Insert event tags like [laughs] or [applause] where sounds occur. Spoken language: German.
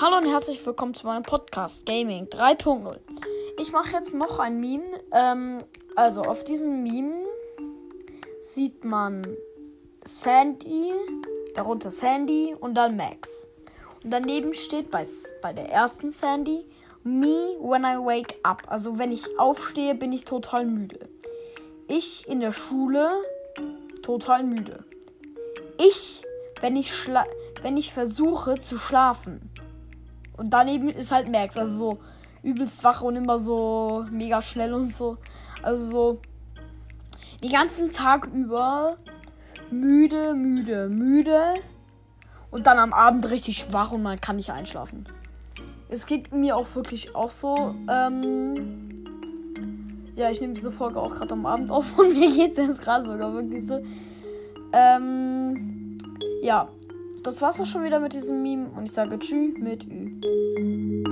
Hallo und herzlich willkommen zu meinem Podcast Gaming 3.0. Ich mache jetzt noch ein Meme. Ähm, also auf diesem Meme sieht man Sandy, darunter Sandy und dann Max. Und daneben steht bei, bei der ersten Sandy Me when I wake up. Also wenn ich aufstehe, bin ich total müde. Ich in der Schule total müde. Ich, wenn ich, schla wenn ich versuche zu schlafen. Und daneben ist halt Max, also so übelst wach und immer so mega schnell und so. Also so den ganzen Tag über müde, müde, müde. Und dann am Abend richtig wach und man kann nicht einschlafen. Es geht mir auch wirklich auch so. Ähm, ja, ich nehme diese Folge auch gerade am Abend [laughs] auf und mir geht es jetzt gerade sogar wirklich so. Ähm, ja, das war's auch schon wieder mit diesem Meme und ich sage Tschüss mit Ü.